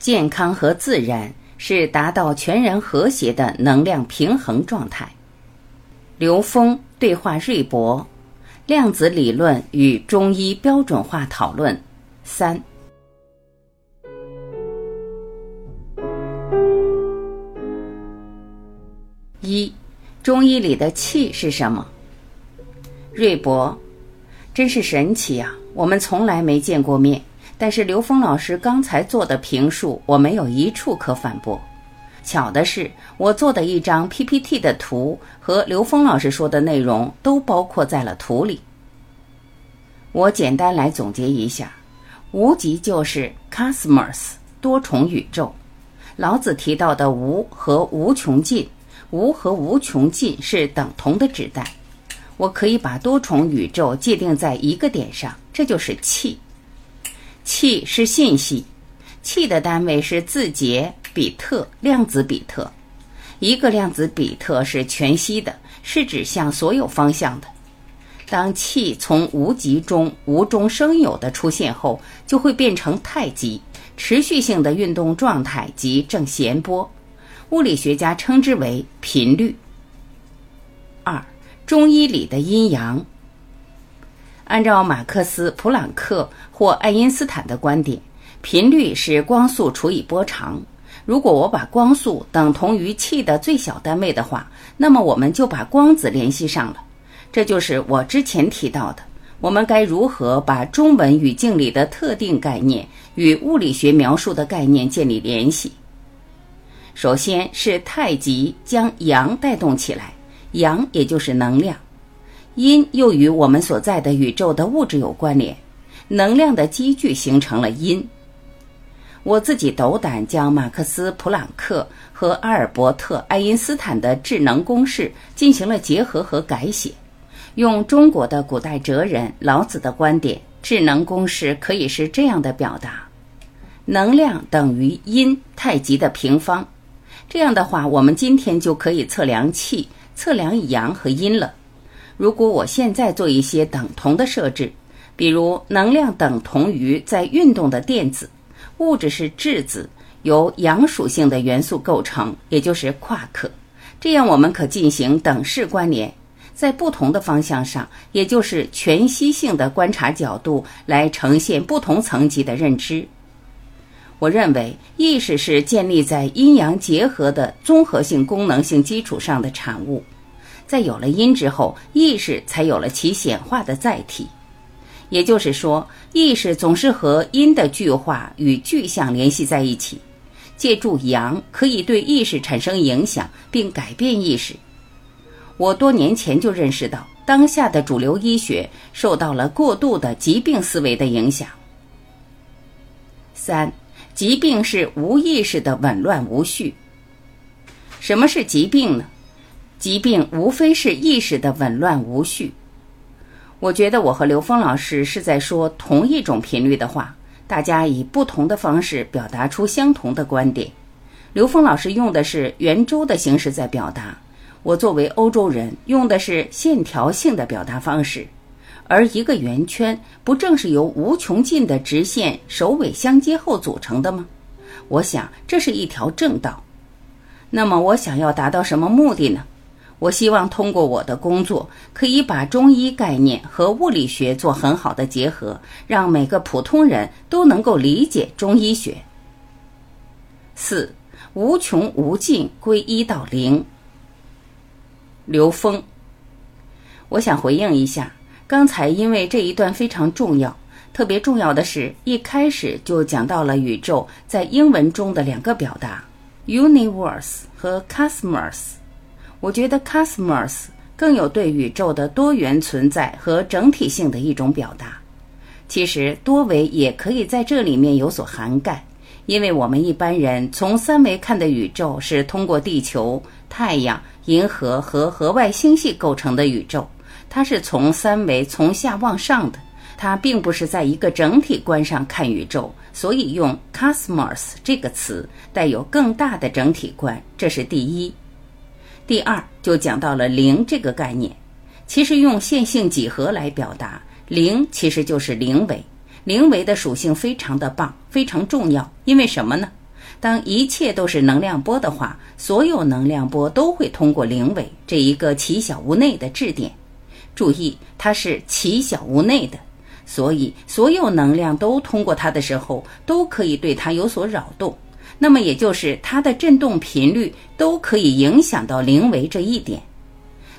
健康和自然是达到全然和谐的能量平衡状态。刘峰对话瑞博，量子理论与中医标准化讨论三。一，中医里的气是什么？瑞博，真是神奇呀！我们从来没见过面。但是刘峰老师刚才做的评述，我没有一处可反驳。巧的是，我做的一张 PPT 的图和刘峰老师说的内容都包括在了图里。我简单来总结一下：无极就是 cosmos 多重宇宙。老子提到的无和无穷尽，无和无穷尽是等同的指代。我可以把多重宇宙界定在一个点上，这就是气。气是信息，气的单位是字节、比特、量子比特。一个量子比特是全息的，是指向所有方向的。当气从无极中无中生有的出现后，就会变成太极，持续性的运动状态即正弦波。物理学家称之为频率。二，中医里的阴阳。按照马克思、普朗克或爱因斯坦的观点，频率是光速除以波长。如果我把光速等同于气的最小单位的话，那么我们就把光子联系上了。这就是我之前提到的，我们该如何把中文语境里的特定概念与物理学描述的概念建立联系。首先是太极将阳带动起来，阳也就是能量。阴又与我们所在的宇宙的物质有关联，能量的积聚形成了阴。我自己斗胆将马克思、普朗克和阿尔伯特、爱因斯坦的智能公式进行了结合和改写，用中国的古代哲人老子的观点，智能公式可以是这样的表达：能量等于阴太极的平方。这样的话，我们今天就可以测量气、测量阳和阴了。如果我现在做一些等同的设置，比如能量等同于在运动的电子，物质是质子，由阳属性的元素构成，也就是夸克，这样我们可进行等式关联，在不同的方向上，也就是全息性的观察角度来呈现不同层级的认知。我认为意识是建立在阴阳结合的综合性功能性基础上的产物。在有了因之后，意识才有了其显化的载体。也就是说，意识总是和因的具化与具象联系在一起。借助阳，可以对意识产生影响，并改变意识。我多年前就认识到，当下的主流医学受到了过度的疾病思维的影响。三，疾病是无意识的紊乱无序。什么是疾病呢？疾病无非是意识的紊乱无序。我觉得我和刘峰老师是在说同一种频率的话，大家以不同的方式表达出相同的观点。刘峰老师用的是圆周的形式在表达，我作为欧洲人用的是线条性的表达方式。而一个圆圈不正是由无穷尽的直线首尾相接后组成的吗？我想这是一条正道。那么我想要达到什么目的呢？我希望通过我的工作，可以把中医概念和物理学做很好的结合，让每个普通人都能够理解中医学。四无穷无尽归一到零。刘峰，我想回应一下，刚才因为这一段非常重要，特别重要的是一开始就讲到了宇宙在英文中的两个表达：universe 和 cosmos。我觉得 cosmos 更有对宇宙的多元存在和整体性的一种表达。其实多维也可以在这里面有所涵盖，因为我们一般人从三维看的宇宙是通过地球、太阳、银河和河外星系构成的宇宙，它是从三维从下往上的，它并不是在一个整体观上看宇宙，所以用 cosmos 这个词带有更大的整体观，这是第一。第二就讲到了零这个概念，其实用线性几何来表达零，其实就是零维。零维的属性非常的棒，非常重要。因为什么呢？当一切都是能量波的话，所有能量波都会通过灵维这一个奇小无内的质点。注意，它是奇小无内的，所以所有能量都通过它的时候，都可以对它有所扰动。那么也就是它的振动频率都可以影响到灵维这一点。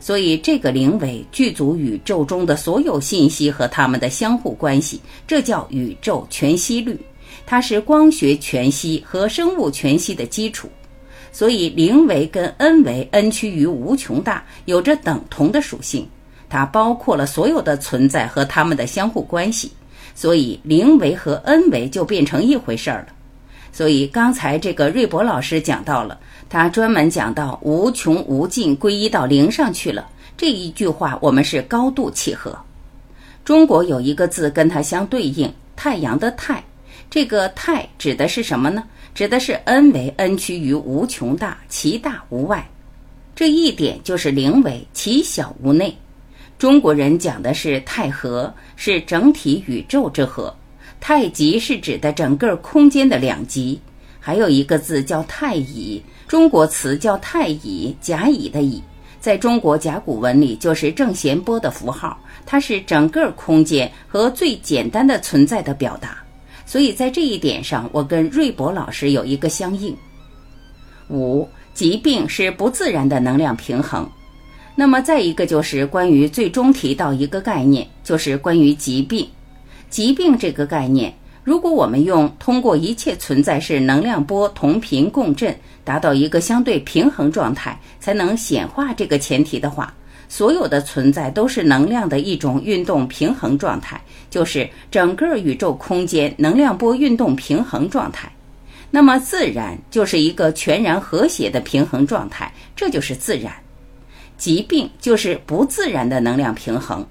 所以这个灵维具足宇宙中的所有信息和它们的相互关系，这叫宇宙全息律。它是光学全息和生物全息的基础。所以灵维跟 n 维 n 趋于无穷大有着等同的属性。它包括了所有的存在和它们的相互关系，所以零维和 n 维就变成一回事儿了。所以刚才这个瑞博老师讲到了，他专门讲到无穷无尽归一到零上去了这一句话，我们是高度契合。中国有一个字跟它相对应，太阳的太，这个太指的是什么呢？指的是 n 为 n 趋于无穷大，其大无外，这一点就是零为，其小无内。中国人讲的是太和，是整体宇宙之和；太极是指的整个空间的两极。还有一个字叫太乙，中国词叫太乙，甲乙的乙，在中国甲骨文里就是正弦波的符号，它是整个空间和最简单的存在的表达。所以在这一点上，我跟瑞博老师有一个相应。五，疾病是不自然的能量平衡。那么再一个就是关于最终提到一个概念，就是关于疾病。疾病这个概念，如果我们用通过一切存在是能量波同频共振，达到一个相对平衡状态，才能显化这个前提的话，所有的存在都是能量的一种运动平衡状态，就是整个宇宙空间能量波运动平衡状态。那么自然就是一个全然和谐的平衡状态，这就是自然。疾病就是不自然的能量平衡，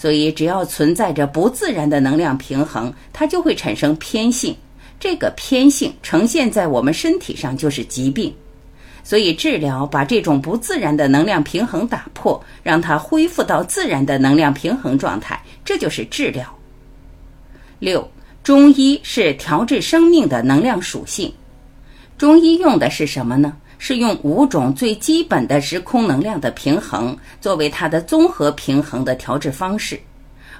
所以只要存在着不自然的能量平衡，它就会产生偏性。这个偏性呈现在我们身体上就是疾病。所以治疗把这种不自然的能量平衡打破，让它恢复到自然的能量平衡状态，这就是治疗。六，中医是调制生命的能量属性。中医用的是什么呢？是用五种最基本的时空能量的平衡作为它的综合平衡的调制方式，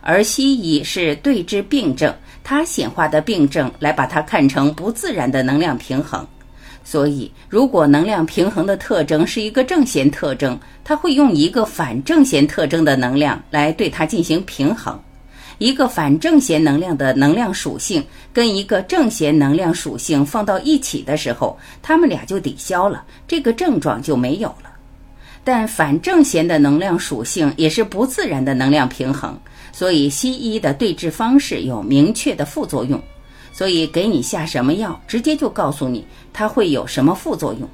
而西医是对治病症，它显化的病症来把它看成不自然的能量平衡。所以，如果能量平衡的特征是一个正弦特征，它会用一个反正弦特征的能量来对它进行平衡。一个反正弦能量的能量属性跟一个正弦能量属性放到一起的时候，它们俩就抵消了，这个症状就没有了。但反正弦的能量属性也是不自然的能量平衡，所以西医的对治方式有明确的副作用，所以给你下什么药，直接就告诉你它会有什么副作用。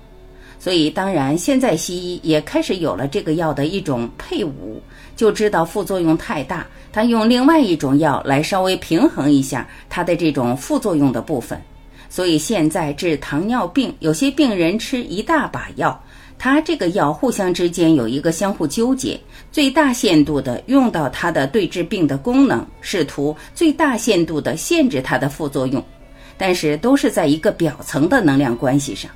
所以当然，现在西医也开始有了这个药的一种配伍。就知道副作用太大，他用另外一种药来稍微平衡一下它的这种副作用的部分。所以现在治糖尿病，有些病人吃一大把药，他这个药互相之间有一个相互纠结，最大限度的用到它的对治病的功能，试图最大限度的限制它的副作用，但是都是在一个表层的能量关系上。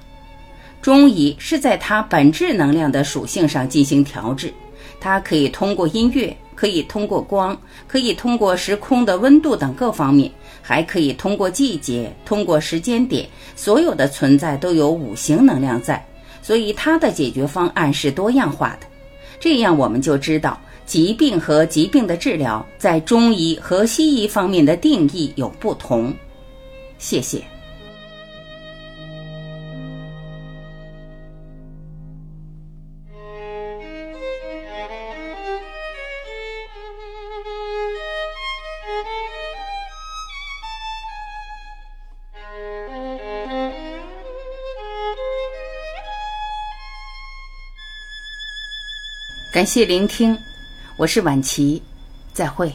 中医是在它本质能量的属性上进行调制。它可以通过音乐，可以通过光，可以通过时空的温度等各方面，还可以通过季节，通过时间点，所有的存在都有五行能量在，所以它的解决方案是多样化的。这样我们就知道，疾病和疾病的治疗在中医和西医方面的定义有不同。谢谢。感谢聆听，我是晚琪，再会。